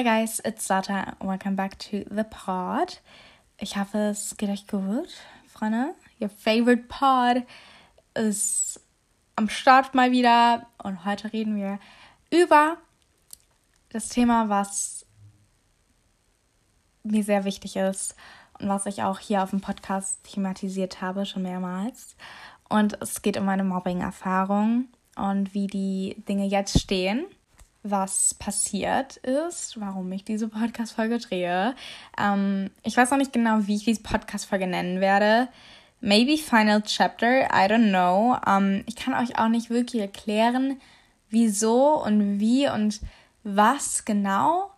Hi guys, it's Sata. Welcome back to the pod. Ich hoffe, es geht euch gut, Freunde. Your favorite pod ist am Start mal wieder und heute reden wir über das Thema, was mir sehr wichtig ist und was ich auch hier auf dem Podcast thematisiert habe, schon mehrmals. Und es geht um meine Mobbing-Erfahrung und wie die Dinge jetzt stehen was passiert ist, warum ich diese Podcast-Folge drehe. Ähm, ich weiß noch nicht genau, wie ich diese Podcast-Folge nennen werde. Maybe Final Chapter, I don't know. Ähm, ich kann euch auch nicht wirklich erklären, wieso und wie und was genau.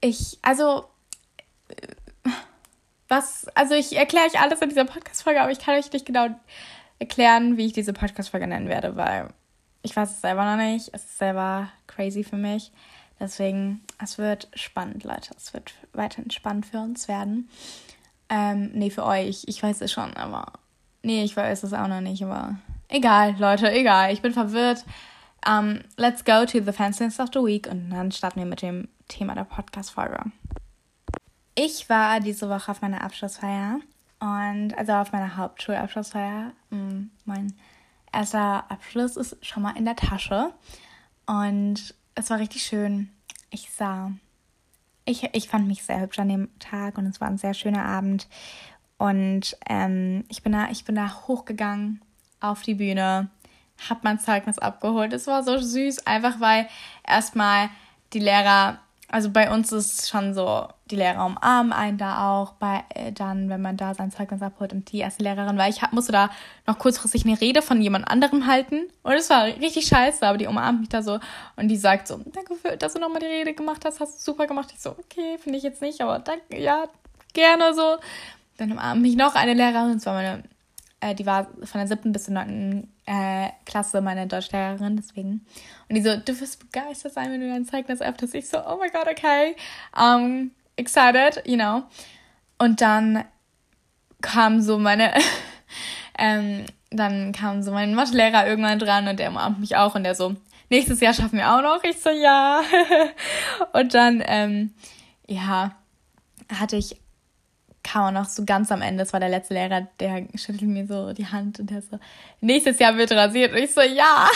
Ich, also, was, also ich erkläre euch alles in dieser Podcast-Folge, aber ich kann euch nicht genau erklären, wie ich diese Podcast-Folge nennen werde, weil ich weiß es selber noch nicht. Es ist selber crazy für mich. Deswegen, es wird spannend, Leute. Es wird weiterhin spannend für uns werden. Ähm, nee, für euch. Ich weiß es schon, aber. Nee, ich weiß es auch noch nicht, aber. Egal, Leute, egal. Ich bin verwirrt. Um, ähm, let's go to the Fanciness of the Week und dann starten wir mit dem Thema der Podcast-Folge. Ich war diese Woche auf meiner Abschlussfeier und also auf meiner Hauptschulabschlussfeier. Mm, mein erster Abschluss ist schon mal in der Tasche. Und es war richtig schön. Ich sah, ich, ich fand mich sehr hübsch an dem Tag und es war ein sehr schöner Abend. Und ähm, ich, bin da, ich bin da hochgegangen auf die Bühne, hab mein Zeugnis abgeholt. Es war so süß, einfach weil erstmal die Lehrer also bei uns ist schon so, die Lehrer umarmen einen da auch, bei, äh, dann, wenn man da sein Zeugnis abholt und die erste Lehrerin, weil ich hab, musste da noch kurzfristig eine Rede von jemand anderem halten. Und es war richtig scheiße, aber die umarmt mich da so. Und die sagt so, danke, für, dass du nochmal die Rede gemacht hast, hast du super gemacht. Ich so, okay, finde ich jetzt nicht, aber danke, ja, gerne so. Dann umarmt mich noch eine Lehrerin, und zwar meine äh, die war von der siebten bis zur neunten äh, Klasse meine Deutschlehrerin, deswegen. Und die so, du wirst begeistert sein, wenn du dein Zeugnis öffnest. Ich so, oh my god, okay. Um, excited, you know. Und dann kam so meine, ähm, dann kam so mein Mathelehrer irgendwann dran und der umarmt mich auch und der so, nächstes Jahr schaffen wir auch noch. Ich so, ja. und dann, ähm, ja, hatte ich kam auch noch so ganz am Ende, das war der letzte Lehrer, der schüttelt mir so die Hand und der so, nächstes Jahr wird rasiert. Und ich so, ja.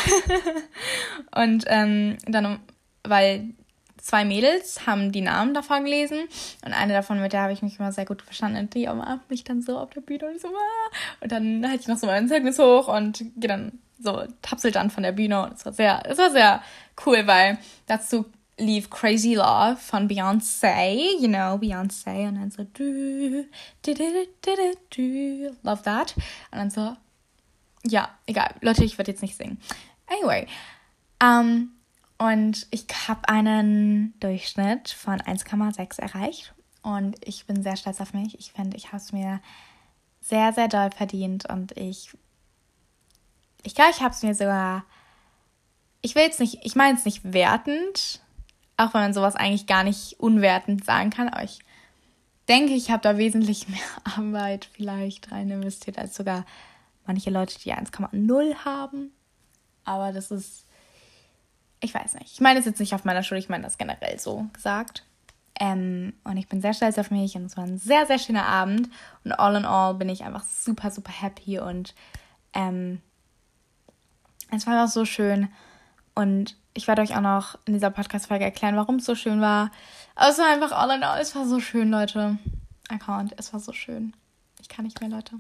und ähm, dann, weil zwei Mädels haben die Namen davon gelesen und eine davon, mit der habe ich mich immer sehr gut verstanden und die umarmt mich dann so auf der Bühne und so, ah. und dann halte ich noch so mein Zeugnis hoch und gehe dann so, tapselt dann von der Bühne und es war sehr, es war sehr cool, weil dazu lief Crazy Love von Beyoncé, you know, Beyoncé, und dann so, du, du, du, du, du, love that. Und dann so, ja, egal, Leute, ich werde jetzt nicht singen. Anyway, um, und ich habe einen Durchschnitt von 1,6 erreicht und ich bin sehr stolz auf mich. Ich finde, ich habe es mir sehr, sehr doll verdient und ich, ich glaube, ich habe es mir sogar, ich will jetzt nicht, ich meine es nicht wertend, auch wenn man sowas eigentlich gar nicht unwertend sagen kann. Aber ich denke, ich habe da wesentlich mehr Arbeit vielleicht rein investiert als sogar manche Leute, die 1,0 haben. Aber das ist, ich weiß nicht. Ich meine das jetzt nicht auf meiner Schule, ich meine das generell so gesagt. Ähm, und ich bin sehr stolz auf mich und es war ein sehr, sehr schöner Abend. Und all in all bin ich einfach super, super happy und ähm, es war einfach so schön. Und ich werde euch auch noch in dieser Podcast-Folge erklären, warum es so schön war. Aber es war einfach all in all, es war so schön, Leute. Account, es war so schön. Ich kann nicht mehr, Leute.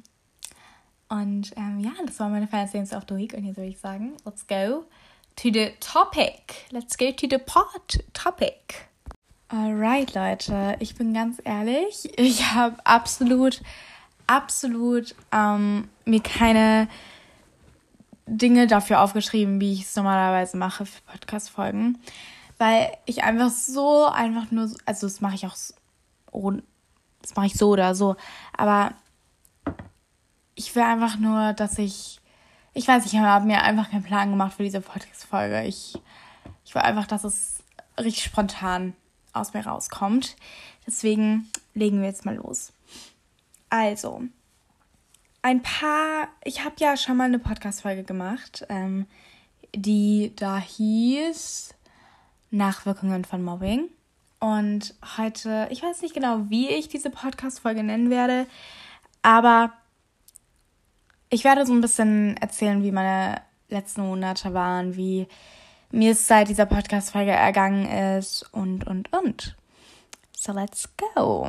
Und ähm, ja, das war meine Dance of the Week. Und jetzt würde ich sagen, let's go to the topic. Let's go to the pod topic. Alright, Leute, ich bin ganz ehrlich, ich habe absolut, absolut ähm, mir keine Dinge dafür aufgeschrieben, wie ich es normalerweise mache für Podcast-Folgen. Weil ich einfach so, einfach nur, also das mache ich auch, das mache ich so oder so. Aber ich will einfach nur, dass ich, ich weiß, ich habe mir einfach keinen Plan gemacht für diese Podcast-Folge. Ich, ich will einfach, dass es richtig spontan aus mir rauskommt. Deswegen legen wir jetzt mal los. Also, ein paar, ich habe ja schon mal eine Podcast-Folge gemacht, ähm, die da hieß Nachwirkungen von Mobbing. Und heute, ich weiß nicht genau, wie ich diese Podcast-Folge nennen werde, aber ich werde so ein bisschen erzählen, wie meine letzten Monate waren, wie mir es seit dieser Podcast-Folge ergangen ist und, und, und. So, let's go.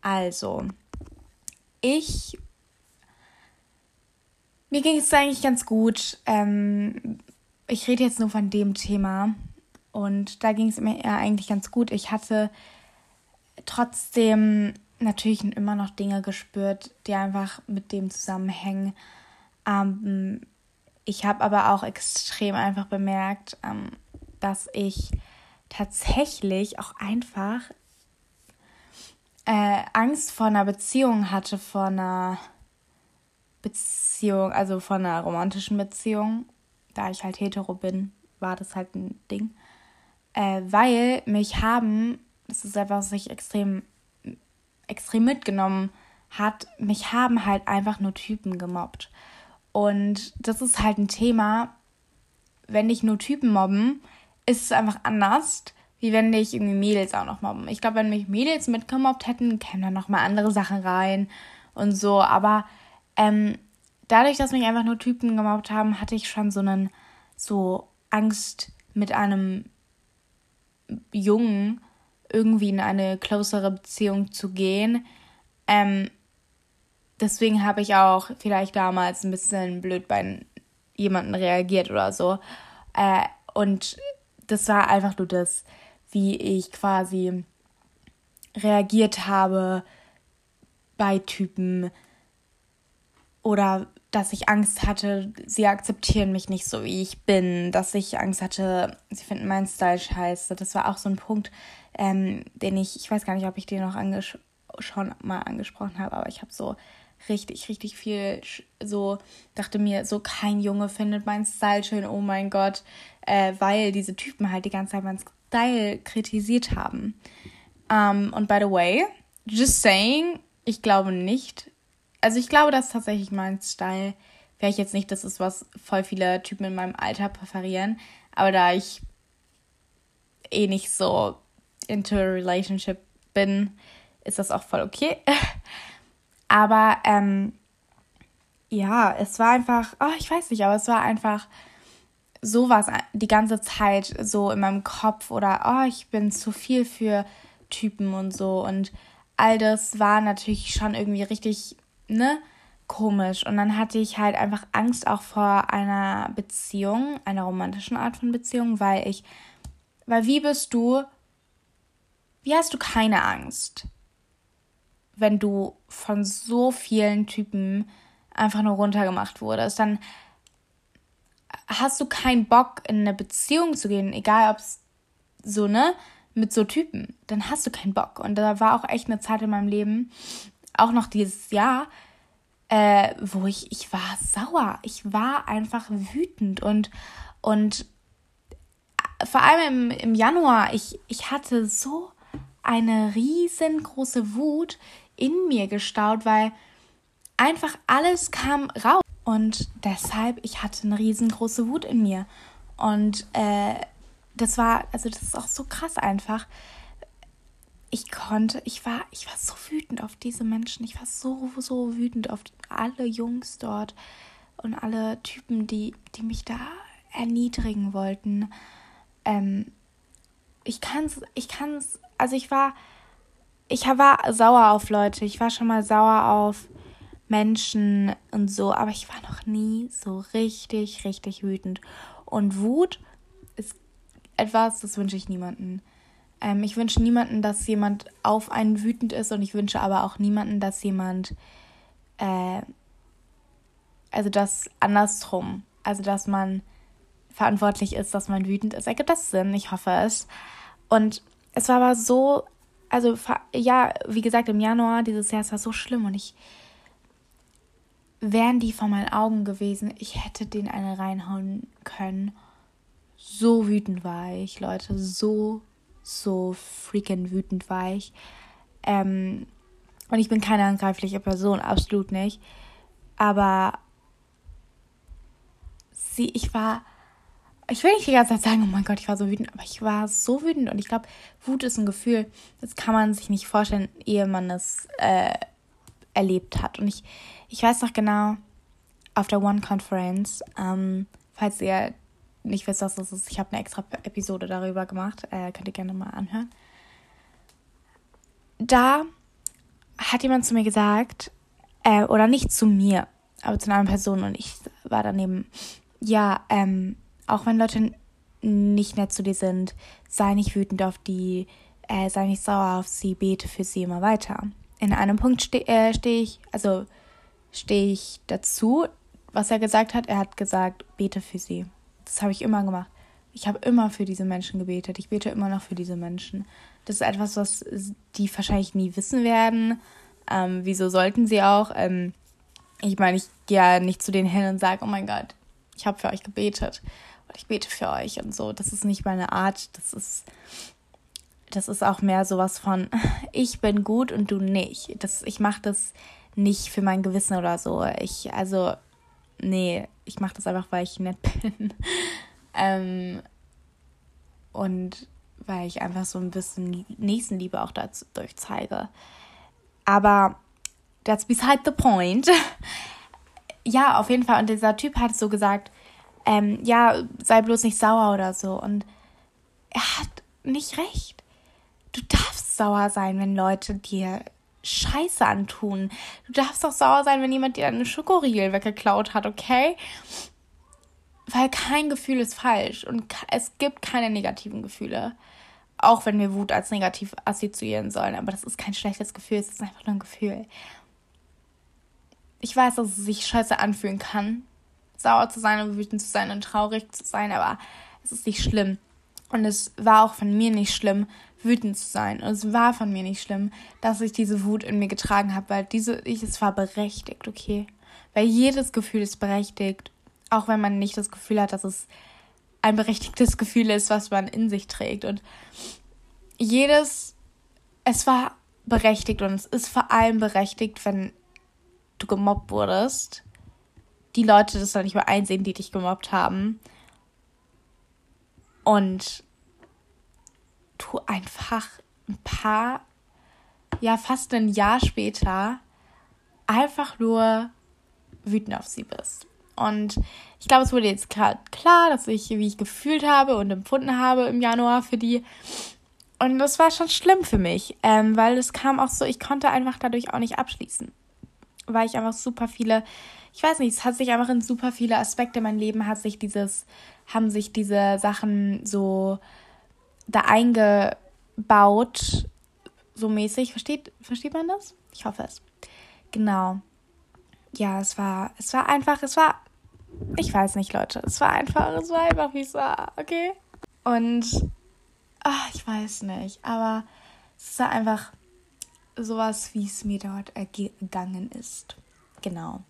Also, ich. Mir ging es eigentlich ganz gut. Ähm, ich rede jetzt nur von dem Thema. Und da ging es mir eigentlich ganz gut. Ich hatte trotzdem natürlich immer noch Dinge gespürt, die einfach mit dem zusammenhängen. Ähm, ich habe aber auch extrem einfach bemerkt, ähm, dass ich tatsächlich auch einfach äh, Angst vor einer Beziehung hatte, vor einer Beziehung, also von einer romantischen Beziehung. Da ich halt hetero bin, war das halt ein Ding. Äh, weil mich haben, das ist etwas, was ich extrem extrem mitgenommen hat, mich haben halt einfach nur Typen gemobbt. Und das ist halt ein Thema, wenn dich nur Typen mobben, ist es einfach anders, wie wenn dich irgendwie Mädels auch noch mobben. Ich glaube, wenn mich Mädels mitgemobbt hätten, kämen dann nochmal andere Sachen rein und so. Aber ähm, dadurch, dass mich einfach nur Typen gemobbt haben, hatte ich schon so einen, so Angst mit einem Jungen irgendwie in eine closere Beziehung zu gehen. Ähm, deswegen habe ich auch vielleicht damals ein bisschen blöd bei jemanden reagiert oder so. Äh, und das war einfach nur das, wie ich quasi reagiert habe bei Typen oder dass ich Angst hatte, sie akzeptieren mich nicht so, wie ich bin, dass ich Angst hatte, sie finden meinen Style scheiße. Das war auch so ein Punkt, ähm, den ich, ich weiß gar nicht, ob ich den noch anges schon mal angesprochen habe, aber ich habe so richtig, richtig viel so, dachte mir, so kein Junge findet meinen Style schön, oh mein Gott, äh, weil diese Typen halt die ganze Zeit meinen Style kritisiert haben. Um, ähm, und by the way, just saying, ich glaube nicht, also ich glaube, dass tatsächlich mein Style, wäre ich jetzt nicht, das ist was voll viele Typen in meinem Alter präferieren, aber da ich eh nicht so into a relationship bin, ist das auch voll okay. aber ähm, ja, es war einfach, oh, ich weiß nicht, aber es war einfach sowas die ganze Zeit so in meinem Kopf oder oh, ich bin zu viel für Typen und so und all das war natürlich schon irgendwie richtig, ne, komisch und dann hatte ich halt einfach Angst auch vor einer Beziehung, einer romantischen Art von Beziehung, weil ich weil wie bist du wie hast du keine Angst, wenn du von so vielen Typen einfach nur runtergemacht wurdest? Dann hast du keinen Bock, in eine Beziehung zu gehen, egal ob es so, ne, mit so Typen, dann hast du keinen Bock. Und da war auch echt eine Zeit in meinem Leben, auch noch dieses Jahr, äh, wo ich, ich war sauer. Ich war einfach wütend und, und vor allem im, im Januar, ich, ich hatte so eine riesengroße Wut in mir gestaut, weil einfach alles kam raus. Und deshalb, ich hatte eine riesengroße Wut in mir. Und äh, das war, also das ist auch so krass einfach. Ich konnte, ich war, ich war so wütend auf diese Menschen. Ich war so, so wütend auf alle Jungs dort und alle Typen, die, die mich da erniedrigen wollten. Ähm, ich kann's, ich kann's also ich war, ich war sauer auf Leute, ich war schon mal sauer auf Menschen und so, aber ich war noch nie so richtig, richtig wütend. Und Wut ist etwas, das wünsche ich niemanden. Ähm, ich wünsche niemanden, dass jemand auf einen wütend ist und ich wünsche aber auch niemanden, dass jemand, äh, also das andersrum, also dass man verantwortlich ist, dass man wütend ist. Ergibt das Sinn? Ich hoffe es. Und es war aber so, also ja, wie gesagt, im Januar dieses Jahr, es war so schlimm und ich wären die vor meinen Augen gewesen, ich hätte den eine reinhauen können. So wütend war ich, Leute, so, so freaking wütend war ich. Ähm, und ich bin keine angreifliche Person, absolut nicht. Aber sie, ich war ich will nicht die ganze Zeit sagen, oh mein Gott, ich war so wütend, aber ich war so wütend und ich glaube, Wut ist ein Gefühl, das kann man sich nicht vorstellen, ehe man es äh, erlebt hat. Und ich, ich weiß noch genau, auf der One Conference, ähm, falls ihr nicht wisst, was das ist, ich habe eine extra Episode darüber gemacht, äh, könnt ihr gerne mal anhören. Da hat jemand zu mir gesagt, äh, oder nicht zu mir, aber zu einer anderen Person und ich war daneben, ja, ähm, auch wenn Leute nicht nett zu dir sind, sei nicht wütend auf die, äh, sei nicht sauer auf sie, bete für sie immer weiter. In einem Punkt stehe äh, steh ich, also stehe ich dazu, was er gesagt hat. Er hat gesagt, bete für sie. Das habe ich immer gemacht. Ich habe immer für diese Menschen gebetet. Ich bete immer noch für diese Menschen. Das ist etwas, was die wahrscheinlich nie wissen werden. Ähm, wieso sollten sie auch? Ähm, ich meine, ich gehe ja nicht zu denen hin und sage, oh mein Gott, ich habe für euch gebetet und ich bete für euch und so. Das ist nicht meine Art. Das ist, das ist auch mehr sowas von, ich bin gut und du nicht. Das, ich mache das nicht für mein Gewissen oder so. Ich, also, nee, ich mache das einfach, weil ich nett bin. ähm, und weil ich einfach so ein bisschen Nächstenliebe auch dadurch zeige. Aber that's beside the point. ja, auf jeden Fall. Und dieser Typ hat so gesagt, ähm, ja, sei bloß nicht sauer oder so. Und er hat nicht recht. Du darfst sauer sein, wenn Leute dir Scheiße antun. Du darfst auch sauer sein, wenn jemand dir eine Schokoriegel weggeklaut hat, okay? Weil kein Gefühl ist falsch und es gibt keine negativen Gefühle. Auch wenn wir Wut als negativ assoziieren sollen, aber das ist kein schlechtes Gefühl, es ist einfach nur ein Gefühl. Ich weiß, dass es sich scheiße anfühlen kann, sauer zu sein und wütend zu sein und traurig zu sein, aber es ist nicht schlimm. Und es war auch von mir nicht schlimm, wütend zu sein. Und es war von mir nicht schlimm, dass ich diese Wut in mir getragen habe, weil diese, ich, es war berechtigt, okay? Weil jedes Gefühl ist berechtigt, auch wenn man nicht das Gefühl hat, dass es ein berechtigtes Gefühl ist, was man in sich trägt. Und jedes, es war berechtigt und es ist vor allem berechtigt, wenn du gemobbt wurdest, die Leute das dann nicht mehr einsehen, die dich gemobbt haben. Und du einfach ein paar, ja fast ein Jahr später einfach nur wütend auf sie bist. Und ich glaube, es wurde jetzt gerade klar, dass ich, wie ich gefühlt habe und empfunden habe im Januar für die. Und das war schon schlimm für mich, ähm, weil es kam auch so, ich konnte einfach dadurch auch nicht abschließen. Weil ich einfach super viele, ich weiß nicht, es hat sich einfach in super viele Aspekte in meinem Leben, hat sich dieses, haben sich diese Sachen so da eingebaut, so mäßig. Versteht, versteht man das? Ich hoffe es. Genau. Ja, es war, es war einfach, es war, ich weiß nicht, Leute, es war einfach, es war einfach, wie es war, okay? Und, ach, ich weiß nicht, aber es war einfach sowas, wie es mir dort ergangen ist. Genau.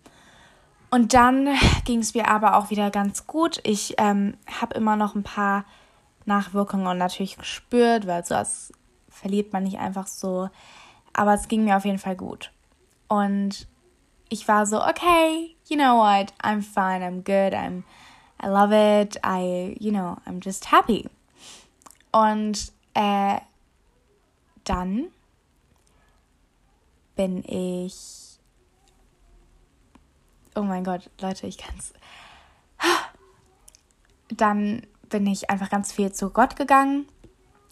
Und dann ging es mir aber auch wieder ganz gut. Ich ähm, habe immer noch ein paar Nachwirkungen natürlich gespürt, weil sowas verliert man nicht einfach so. Aber es ging mir auf jeden Fall gut. Und ich war so, okay, you know what, I'm fine, I'm good, I'm, I love it, I, you know, I'm just happy. Und äh, dann bin ich, oh mein Gott, Leute, ich kann's. Dann bin ich einfach ganz viel zu Gott gegangen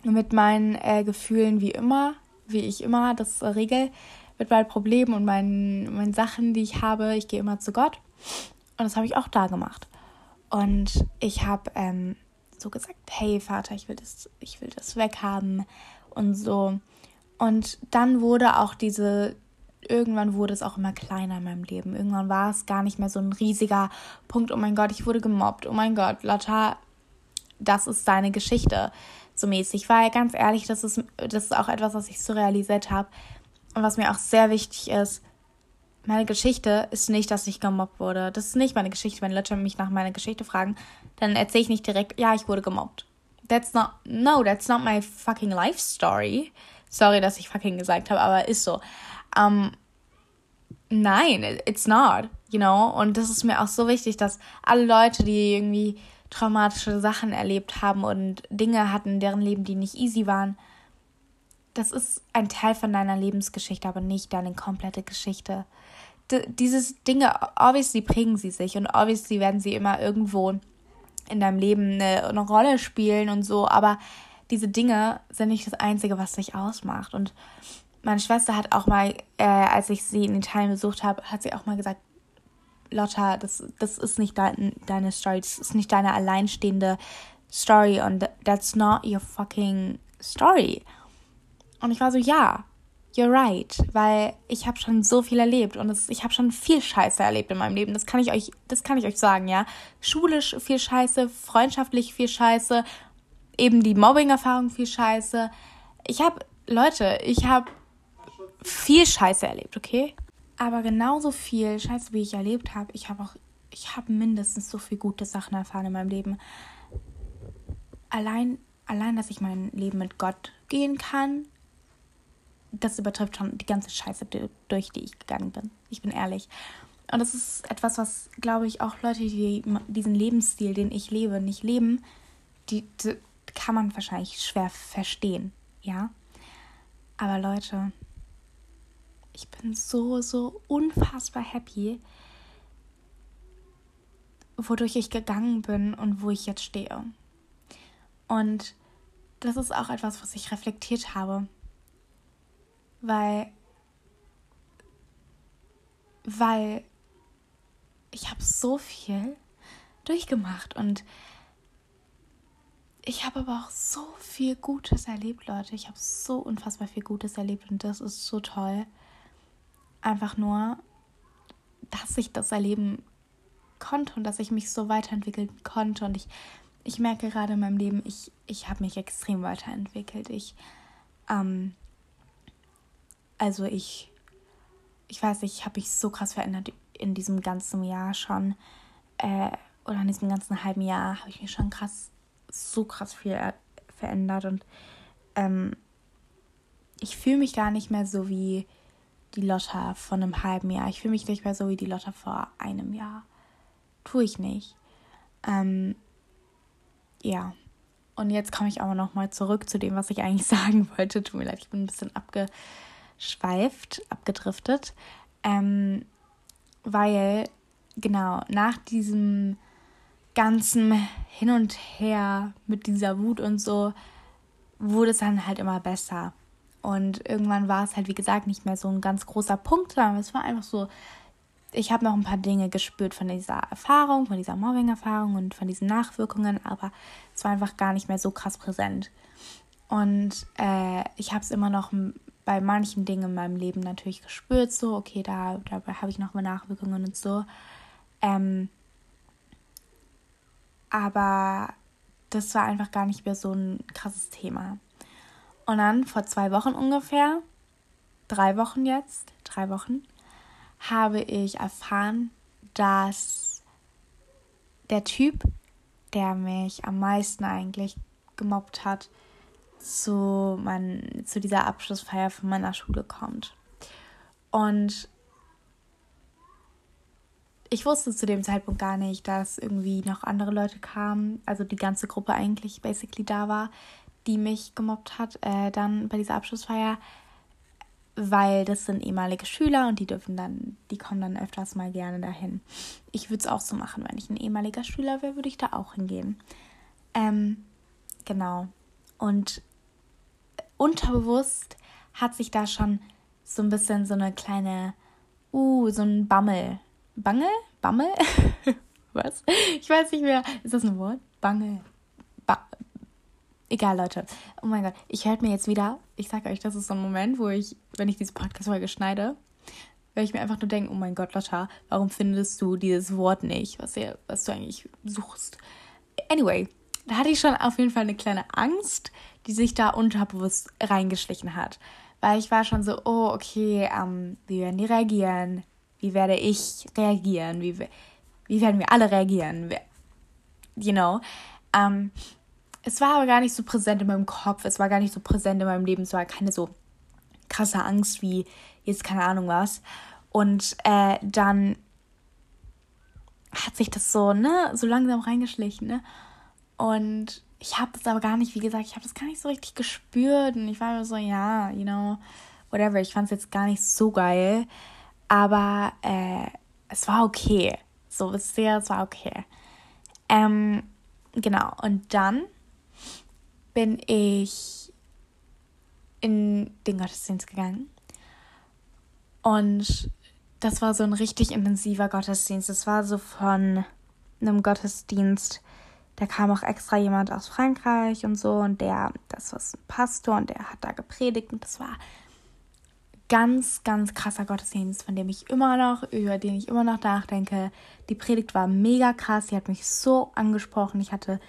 mit meinen äh, Gefühlen wie immer, wie ich immer das regel, mit meinen Problemen und meinen, meinen Sachen, die ich habe. Ich gehe immer zu Gott und das habe ich auch da gemacht. Und ich habe ähm, so gesagt, hey Vater, ich will das, ich will das weghaben und so. Und dann wurde auch diese, irgendwann wurde es auch immer kleiner in meinem Leben. Irgendwann war es gar nicht mehr so ein riesiger Punkt, oh mein Gott, ich wurde gemobbt, oh mein Gott, Lotta das ist deine Geschichte, so mäßig. Weil ganz ehrlich, das ist, das ist auch etwas, was ich so realisiert habe. Und was mir auch sehr wichtig ist, meine Geschichte ist nicht, dass ich gemobbt wurde. Das ist nicht meine Geschichte. Wenn Leute mich nach meiner Geschichte fragen, dann erzähle ich nicht direkt, ja, ich wurde gemobbt. That's not, no, that's not my fucking life story. Sorry, dass ich fucking gesagt habe, aber ist so. Um, nein, it's not, you know. Und das ist mir auch so wichtig, dass alle Leute, die irgendwie traumatische Sachen erlebt haben und Dinge hatten, deren Leben, die nicht easy waren. Das ist ein Teil von deiner Lebensgeschichte, aber nicht deine komplette Geschichte. D dieses Dinge, obviously prägen sie sich und obviously werden sie immer irgendwo in deinem Leben eine, eine Rolle spielen und so, aber diese Dinge sind nicht das Einzige, was dich ausmacht. Und meine Schwester hat auch mal, äh, als ich sie in Italien besucht habe, hat sie auch mal gesagt, Lotta, das, das ist nicht dein, deine Story, das ist nicht deine alleinstehende Story und that's not your fucking story. Und ich war so, ja, you're right, weil ich habe schon so viel erlebt und es, ich habe schon viel Scheiße erlebt in meinem Leben. Das kann ich euch, das kann ich euch sagen, ja. Schulisch viel Scheiße, freundschaftlich viel Scheiße, eben die Mobbing-Erfahrung viel Scheiße. Ich habe, Leute, ich habe viel Scheiße erlebt, okay? Aber genauso viel Scheiße, wie ich erlebt habe, ich habe auch, ich habe mindestens so viel gute Sachen erfahren in meinem Leben. Allein, allein, dass ich mein Leben mit Gott gehen kann, das übertrifft schon die ganze Scheiße, durch die ich gegangen bin. Ich bin ehrlich. Und das ist etwas, was, glaube ich, auch Leute, die diesen Lebensstil, den ich lebe, nicht leben, die, die kann man wahrscheinlich schwer verstehen, ja. Aber Leute, ich bin so, so unfassbar happy, wodurch ich gegangen bin und wo ich jetzt stehe. Und das ist auch etwas, was ich reflektiert habe, weil, weil ich habe so viel durchgemacht und ich habe aber auch so viel Gutes erlebt, Leute. Ich habe so unfassbar viel Gutes erlebt und das ist so toll einfach nur, dass ich das erleben konnte und dass ich mich so weiterentwickeln konnte. Und ich, ich merke gerade in meinem Leben, ich, ich habe mich extrem weiterentwickelt. Ich, ähm, also ich, ich weiß nicht, ich habe mich so krass verändert in diesem ganzen Jahr schon. Äh, oder in diesem ganzen halben Jahr habe ich mich schon krass, so krass viel verändert. Und ähm, ich fühle mich gar nicht mehr so wie die Lotta von einem halben Jahr. Ich fühle mich nicht mehr so wie die Lotta vor einem Jahr. Tue ich nicht. Ähm, ja. Und jetzt komme ich aber nochmal zurück zu dem, was ich eigentlich sagen wollte. Tut mir leid, ich bin ein bisschen abgeschweift, abgedriftet. Ähm, weil, genau, nach diesem ganzen Hin und Her mit dieser Wut und so, wurde es dann halt immer besser. Und irgendwann war es halt, wie gesagt, nicht mehr so ein ganz großer Punkt, sondern es war einfach so, ich habe noch ein paar Dinge gespürt von dieser Erfahrung, von dieser Mobbing-Erfahrung und von diesen Nachwirkungen, aber es war einfach gar nicht mehr so krass präsent. Und äh, ich habe es immer noch bei manchen Dingen in meinem Leben natürlich gespürt, so, okay, da, dabei habe ich noch mal Nachwirkungen und so. Ähm, aber das war einfach gar nicht mehr so ein krasses Thema. Und dann vor zwei Wochen ungefähr, drei Wochen jetzt, drei Wochen, habe ich erfahren, dass der Typ, der mich am meisten eigentlich gemobbt hat, zu, mein, zu dieser Abschlussfeier von meiner Schule kommt. Und ich wusste zu dem Zeitpunkt gar nicht, dass irgendwie noch andere Leute kamen, also die ganze Gruppe eigentlich basically da war die mich gemobbt hat, äh, dann bei dieser Abschlussfeier, weil das sind ehemalige Schüler und die dürfen dann, die kommen dann öfters mal gerne dahin. Ich würde es auch so machen, wenn ich ein ehemaliger Schüler wäre, würde ich da auch hingehen. Ähm, genau. Und unterbewusst hat sich da schon so ein bisschen so eine kleine, uh, so ein Bammel. Bangel? Bammel? Was? Ich weiß nicht mehr. Ist das ein Wort? Bangel. Egal, Leute. Oh mein Gott, ich höre mir jetzt wieder, ich sage euch, das ist so ein Moment, wo ich, wenn ich diese Podcast-Folge schneide, werde ich mir einfach nur denken, oh mein Gott, Lotta, warum findest du dieses Wort nicht, was, ihr, was du eigentlich suchst? Anyway, da hatte ich schon auf jeden Fall eine kleine Angst, die sich da unterbewusst reingeschlichen hat. Weil ich war schon so, oh, okay, ähm, wie werden die reagieren? Wie werde ich reagieren? Wie, wie werden wir alle reagieren? You know? Ähm, es war aber gar nicht so präsent in meinem Kopf, es war gar nicht so präsent in meinem Leben, es war keine so krasse Angst wie jetzt keine Ahnung was. Und äh, dann hat sich das so, ne, so langsam reingeschlichen, ne? Und ich habe das aber gar nicht, wie gesagt, ich habe das gar nicht so richtig gespürt und ich war immer so, ja, you know, whatever. Ich fand es jetzt gar nicht so geil, aber äh, es war okay. So, wisst ihr, es war okay. Ähm, genau, und dann bin ich in den Gottesdienst gegangen und das war so ein richtig intensiver Gottesdienst. Das war so von einem Gottesdienst, da kam auch extra jemand aus Frankreich und so und der, das war ein Pastor und der hat da gepredigt und das war ganz, ganz krasser Gottesdienst, von dem ich immer noch, über den ich immer noch nachdenke. Die Predigt war mega krass, sie hat mich so angesprochen. Ich hatte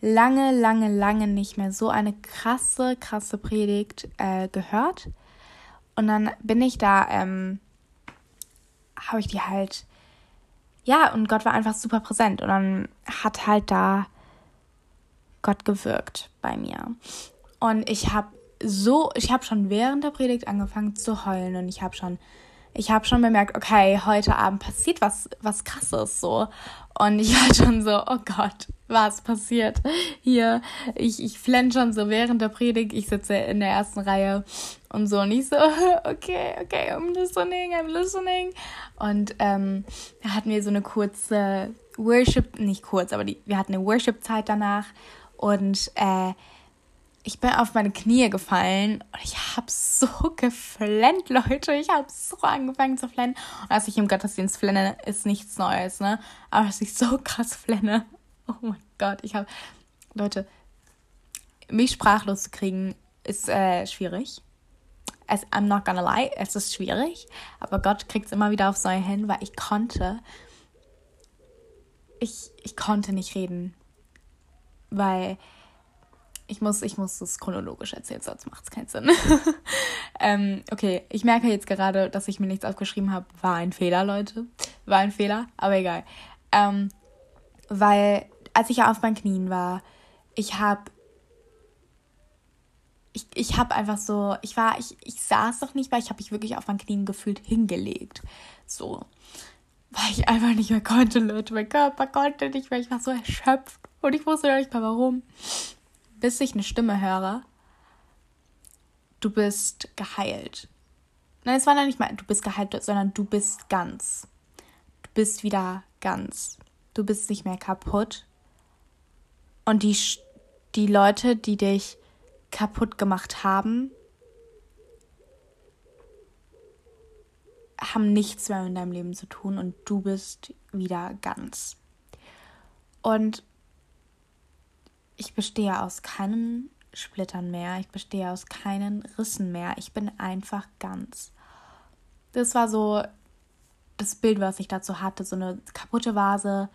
lange, lange, lange nicht mehr so eine krasse, krasse Predigt äh, gehört. Und dann bin ich da, ähm, habe ich die halt, ja, und Gott war einfach super präsent. Und dann hat halt da Gott gewirkt bei mir. Und ich habe so, ich habe schon während der Predigt angefangen zu heulen und ich habe schon, ich habe schon bemerkt, okay, heute Abend passiert was, was krasses so. Und ich war schon so, oh Gott, was passiert hier? Ich, ich flenne schon so während der Predigt. Ich sitze in der ersten Reihe und so. Und ich so, okay, okay, I'm listening, I'm listening. Und ähm, da hatten wir so eine kurze Worship, nicht kurz, aber die, wir hatten eine Worship-Zeit danach. Und äh, ich bin auf meine Knie gefallen und ich habe so geflennt, Leute. Ich habe so angefangen zu flennen. Und als ich im Gottesdienst flenne, ist nichts Neues, ne? Aber dass ich so krass flenne. Oh mein Gott, ich habe. Leute, mich sprachlos zu kriegen, ist äh, schwierig. Es, I'm not gonna lie, es ist schwierig. Aber Gott kriegt es immer wieder aufs Neue hin, weil ich konnte. Ich, ich konnte nicht reden. Weil ich muss, ich muss das chronologisch erzählen, sonst macht es keinen Sinn. ähm, okay, ich merke jetzt gerade, dass ich mir nichts aufgeschrieben habe. War ein Fehler, Leute. War ein Fehler, aber egal. Ähm, weil, als ich auf meinen Knien war, ich habe ich, ich habe einfach so, ich war, ich, ich saß doch nicht, weil ich habe mich wirklich auf meinen Knien gefühlt hingelegt. So. Weil ich einfach nicht mehr konnte, Leute. Mein Körper konnte nicht mehr. Ich war so erschöpft. Und ich wusste nicht mehr warum bis ich eine Stimme höre, du bist geheilt. Nein, es war noch nicht mal, du bist geheilt, sondern du bist ganz. Du bist wieder ganz. Du bist nicht mehr kaputt. Und die, die Leute, die dich kaputt gemacht haben, haben nichts mehr in deinem Leben zu tun und du bist wieder ganz. Und ich bestehe aus keinen Splittern mehr, ich bestehe aus keinen Rissen mehr, ich bin einfach ganz. Das war so das Bild, was ich dazu hatte, so eine kaputte Vase,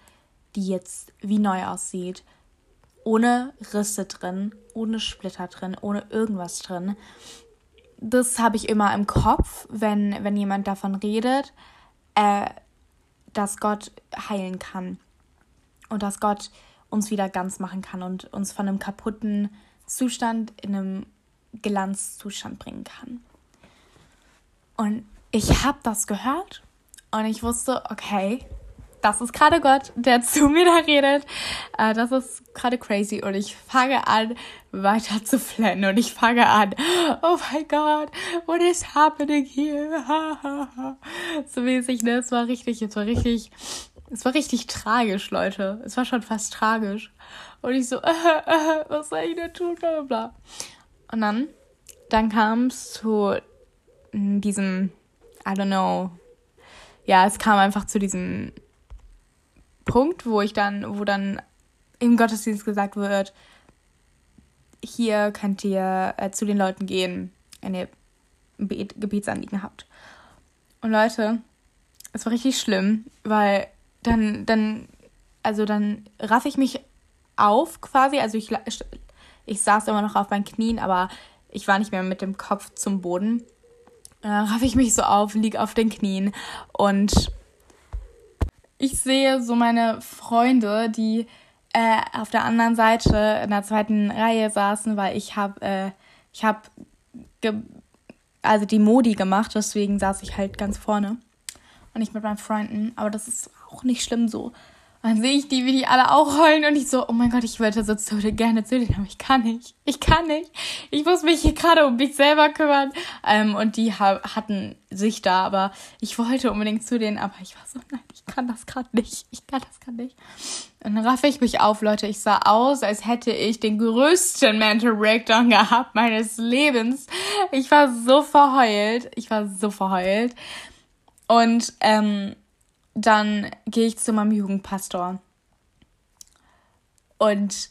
die jetzt wie neu aussieht, ohne Risse drin, ohne Splitter drin, ohne irgendwas drin. Das habe ich immer im Kopf, wenn, wenn jemand davon redet, äh, dass Gott heilen kann. Und dass Gott uns wieder ganz machen kann und uns von einem kaputten Zustand in einem Glanzzustand bringen kann. Und ich habe das gehört und ich wusste, okay, das ist gerade Gott, der zu mir da redet. Äh, das ist gerade crazy und ich fange an, weiter zu flennen und ich fange an, oh mein Gott, what is happening here? so mäßig, ne? Es war richtig, es war richtig es war richtig tragisch, Leute. Es war schon fast tragisch. Und ich so, äh, äh, was soll ich denn tun? Bla, bla. Und dann, dann kam es zu diesem, I don't know. Ja, es kam einfach zu diesem Punkt, wo ich dann, wo dann im Gottesdienst gesagt wird, hier könnt ihr äh, zu den Leuten gehen, wenn ihr Gebetsanliegen habt. Und Leute, es war richtig schlimm, weil dann, dann, also dann raff ich mich auf quasi. Also ich, ich saß immer noch auf meinen Knien, aber ich war nicht mehr mit dem Kopf zum Boden. dann raff ich mich so auf, lieg auf den Knien und ich sehe so meine Freunde, die äh, auf der anderen Seite in der zweiten Reihe saßen, weil ich habe, äh, ich habe, also die Modi gemacht, deswegen saß ich halt ganz vorne und nicht mit meinen Freunden. Aber das ist auch nicht schlimm so. dann sehe ich die, wie die alle auch heulen und ich so, oh mein Gott, ich wollte so gerne zu denen, aber ich kann nicht. Ich kann nicht. Ich muss mich hier gerade um mich selber kümmern. Ähm, und die ha hatten sich da, aber ich wollte unbedingt zu denen, aber ich war so, nein, ich kann das gerade nicht. Ich kann das gerade nicht. Und dann raffe ich mich auf, Leute. Ich sah aus, als hätte ich den größten Mental Breakdown gehabt meines Lebens. Ich war so verheult. Ich war so verheult. Und ähm, dann gehe ich zu meinem Jugendpastor. Und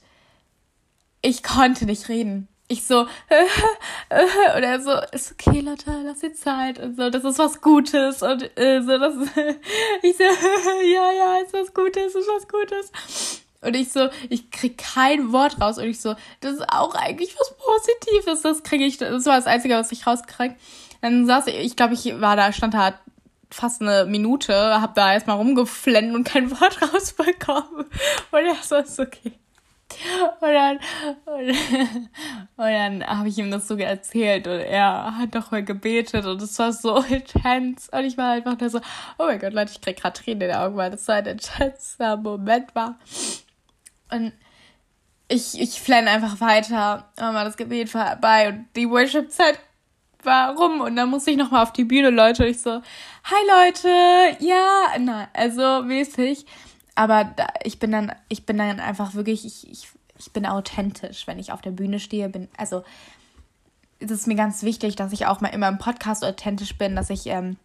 ich konnte nicht reden. Ich so, und er so, ist okay, Lotta, lass dir Zeit und so, das ist was Gutes und äh, so, das, ich so, ja, ja, ist was Gutes, ist was Gutes. Und ich so, ich krieg kein Wort raus und ich so, das ist auch eigentlich was Positives, das kriege ich, das war das Einzige, was ich rauskrieg. Dann saß ich, ich glaube, ich war da, stand da fast eine Minute, hab da erstmal rumgeflennt und kein Wort rausbekommen. Und er so, ist okay. Und dann, und, und dann habe ich ihm das so erzählt und er hat doch mal gebetet und es war so intens. Und ich war einfach nur so, oh mein Gott, Leute, ich krieg gerade Tränen in den Augen, weil das so ein intenser Moment war. Und ich, ich flenne einfach weiter. Und war das Gebet vorbei und die Worship-Zeit warum? Und dann musste ich nochmal auf die Bühne, Leute. Und ich so, hi Leute, ja, na, also mäßig. Aber da, ich bin dann, ich bin dann einfach wirklich, ich, ich, ich bin authentisch, wenn ich auf der Bühne stehe. Bin, also, es ist mir ganz wichtig, dass ich auch mal immer im Podcast authentisch bin, dass ich ähm,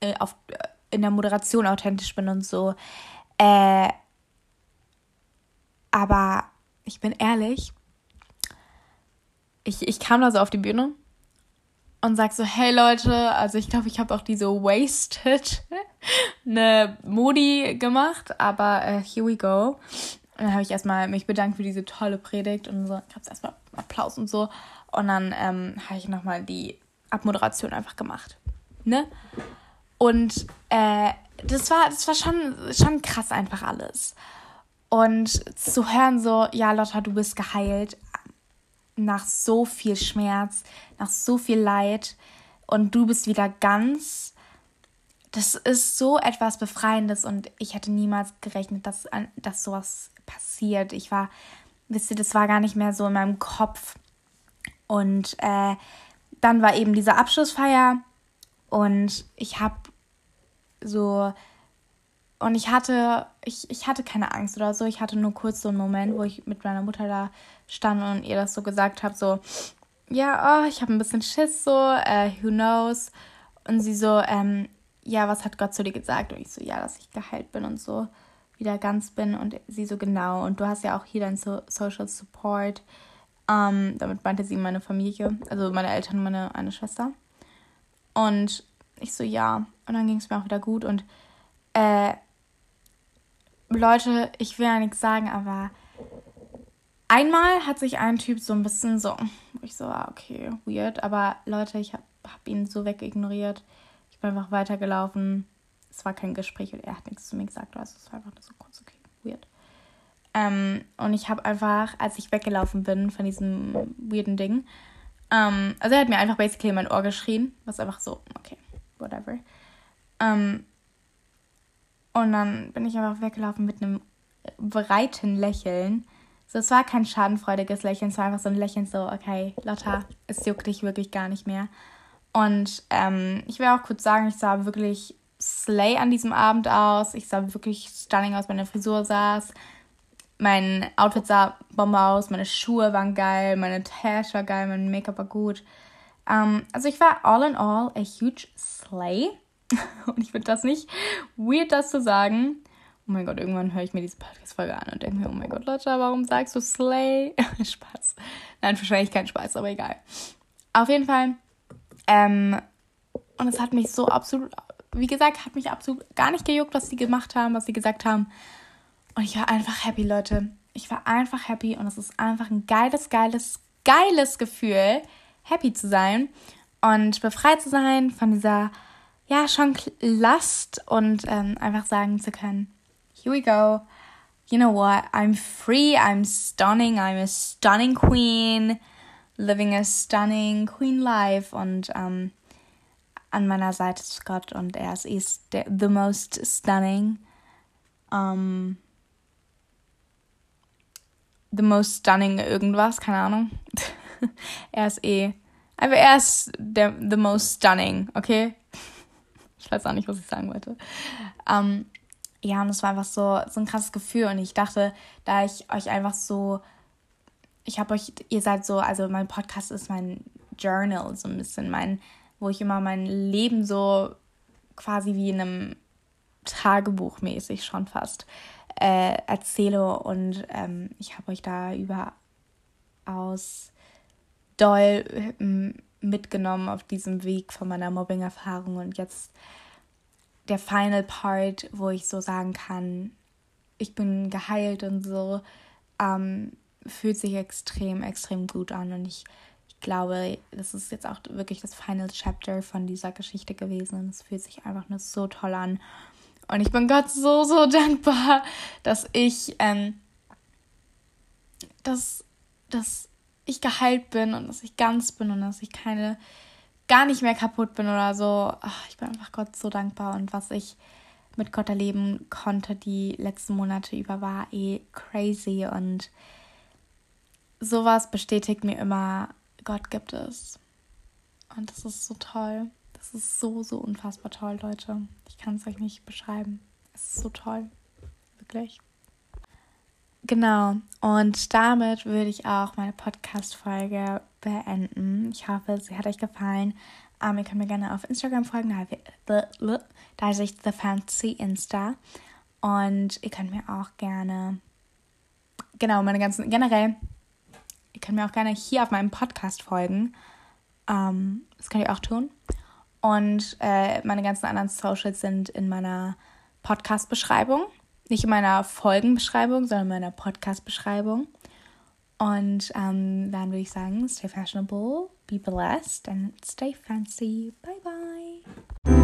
äh, auf, äh, in der Moderation authentisch bin und so. Äh, aber ich bin ehrlich, ich, ich kam da so auf die Bühne und sag so, hey Leute, also ich glaube, ich habe auch diese Wasted eine Modi gemacht, aber uh, here we go. Und dann habe ich erstmal mich bedankt für diese tolle Predigt und so. Ich habe erstmal Applaus und so. Und dann ähm, habe ich nochmal die Abmoderation einfach gemacht. Ne? Und äh, das war, das war schon, schon krass einfach alles. Und zu hören so, ja, Lotta, du bist geheilt nach so viel Schmerz, nach so viel Leid und du bist wieder ganz. Das ist so etwas Befreiendes und ich hätte niemals gerechnet, dass, dass sowas passiert. Ich war, wisst ihr, das war gar nicht mehr so in meinem Kopf. Und äh, dann war eben diese Abschlussfeier und ich habe so und ich hatte, ich, ich hatte keine Angst oder so. Ich hatte nur kurz so einen Moment, wo ich mit meiner Mutter da stand und ihr das so gesagt habe, so, ja, oh, ich habe ein bisschen Schiss, so, äh, who knows. Und sie so, ähm, ja, was hat Gott zu dir gesagt? Und ich so, ja, dass ich geheilt bin und so wieder ganz bin. Und sie so, genau. Und du hast ja auch hier dein so Social Support. Ähm, damit meinte sie meine Familie, also meine Eltern, meine eine Schwester. Und ich so, ja. Und dann ging es mir auch wieder gut. Und äh, Leute, ich will ja nichts sagen, aber einmal hat sich ein Typ so ein bisschen so, ich so, ah, okay, weird, aber Leute, ich habe hab ihn so wegignoriert. Ich bin einfach weitergelaufen. Es war kein Gespräch und er hat nichts zu mir gesagt, also es war einfach nur so kurz, okay, weird. Ähm, und ich habe einfach, als ich weggelaufen bin von diesem weirden Ding, ähm, also er hat mir einfach basically in mein Ohr geschrien, was einfach so, okay, whatever. Ähm, und dann bin ich einfach weggelaufen mit einem breiten Lächeln. So, es war kein schadenfreudiges Lächeln, es war einfach so ein Lächeln, so, okay, Lotta, es juckt dich wirklich gar nicht mehr. Und ähm, ich will auch kurz sagen, ich sah wirklich slay an diesem Abend aus. Ich sah wirklich stunning aus, meine Frisur saß. Mein Outfit sah Bombe aus, meine Schuhe waren geil, meine Tasche war geil, mein Make-up war gut. Ähm, also ich war all in all a huge slay. Und ich finde das nicht weird, das zu sagen. Oh mein Gott, irgendwann höre ich mir diese Podcast-Folge an und denke mir, oh mein Gott, Leute, warum sagst du Slay? Spaß. Nein, wahrscheinlich kein Spaß, aber egal. Auf jeden Fall. Ähm, und es hat mich so absolut, wie gesagt, hat mich absolut gar nicht gejuckt, was sie gemacht haben, was sie gesagt haben. Und ich war einfach happy, Leute. Ich war einfach happy und es ist einfach ein geiles, geiles, geiles Gefühl, happy zu sein und befreit zu sein von dieser ja, schon Last und ähm, einfach sagen zu können, here we go. You know what? I'm free, I'm stunning, I'm a stunning queen, living a stunning queen life und ähm, an meiner Seite ist Gott und er ist, ist the most stunning Um, the most stunning irgendwas, keine Ahnung. er ist eh. Aber er ist der the most stunning, okay? Ich weiß auch nicht, was ich sagen wollte. Um, ja, und es war einfach so, so ein krasses Gefühl. Und ich dachte, da ich euch einfach so. Ich habe euch, ihr seid so, also mein Podcast ist mein Journal, so ein bisschen mein, wo ich immer mein Leben so quasi wie in einem Tagebuch mäßig schon fast äh, erzähle. Und ähm, ich habe euch da überaus doll ähm, mitgenommen auf diesem Weg von meiner Mobbing-Erfahrung. Und jetzt der Final Part, wo ich so sagen kann, ich bin geheilt und so, ähm, fühlt sich extrem, extrem gut an. Und ich, ich glaube, das ist jetzt auch wirklich das Final Chapter von dieser Geschichte gewesen. Und es fühlt sich einfach nur so toll an. Und ich bin Gott so, so dankbar, dass ich, ähm, dass, dass ich geheilt bin und dass ich ganz bin und dass ich keine, gar nicht mehr kaputt bin oder so. Ach, ich bin einfach Gott so dankbar und was ich mit Gott erleben konnte die letzten Monate über war eh crazy und sowas bestätigt mir immer, Gott gibt es. Und das ist so toll. Das ist so, so unfassbar toll, Leute. Ich kann es euch nicht beschreiben. Es ist so toll. Wirklich. Genau. Und damit würde ich auch meine Podcast-Folge beenden. Ich hoffe, sie hat euch gefallen. Um, ähm, ihr könnt mir gerne auf Instagram folgen. Da heiße ich The Fancy Insta. Und ihr könnt mir auch gerne, genau, meine ganzen, generell, ihr könnt mir auch gerne hier auf meinem Podcast folgen. Um, ähm, das könnt ihr auch tun. Und äh, meine ganzen anderen Socials sind in meiner Podcast-Beschreibung nicht in meiner Folgenbeschreibung, sondern in meiner Podcast-Beschreibung. Und ähm, dann würde ich sagen, stay fashionable, be blessed and stay fancy. Bye bye.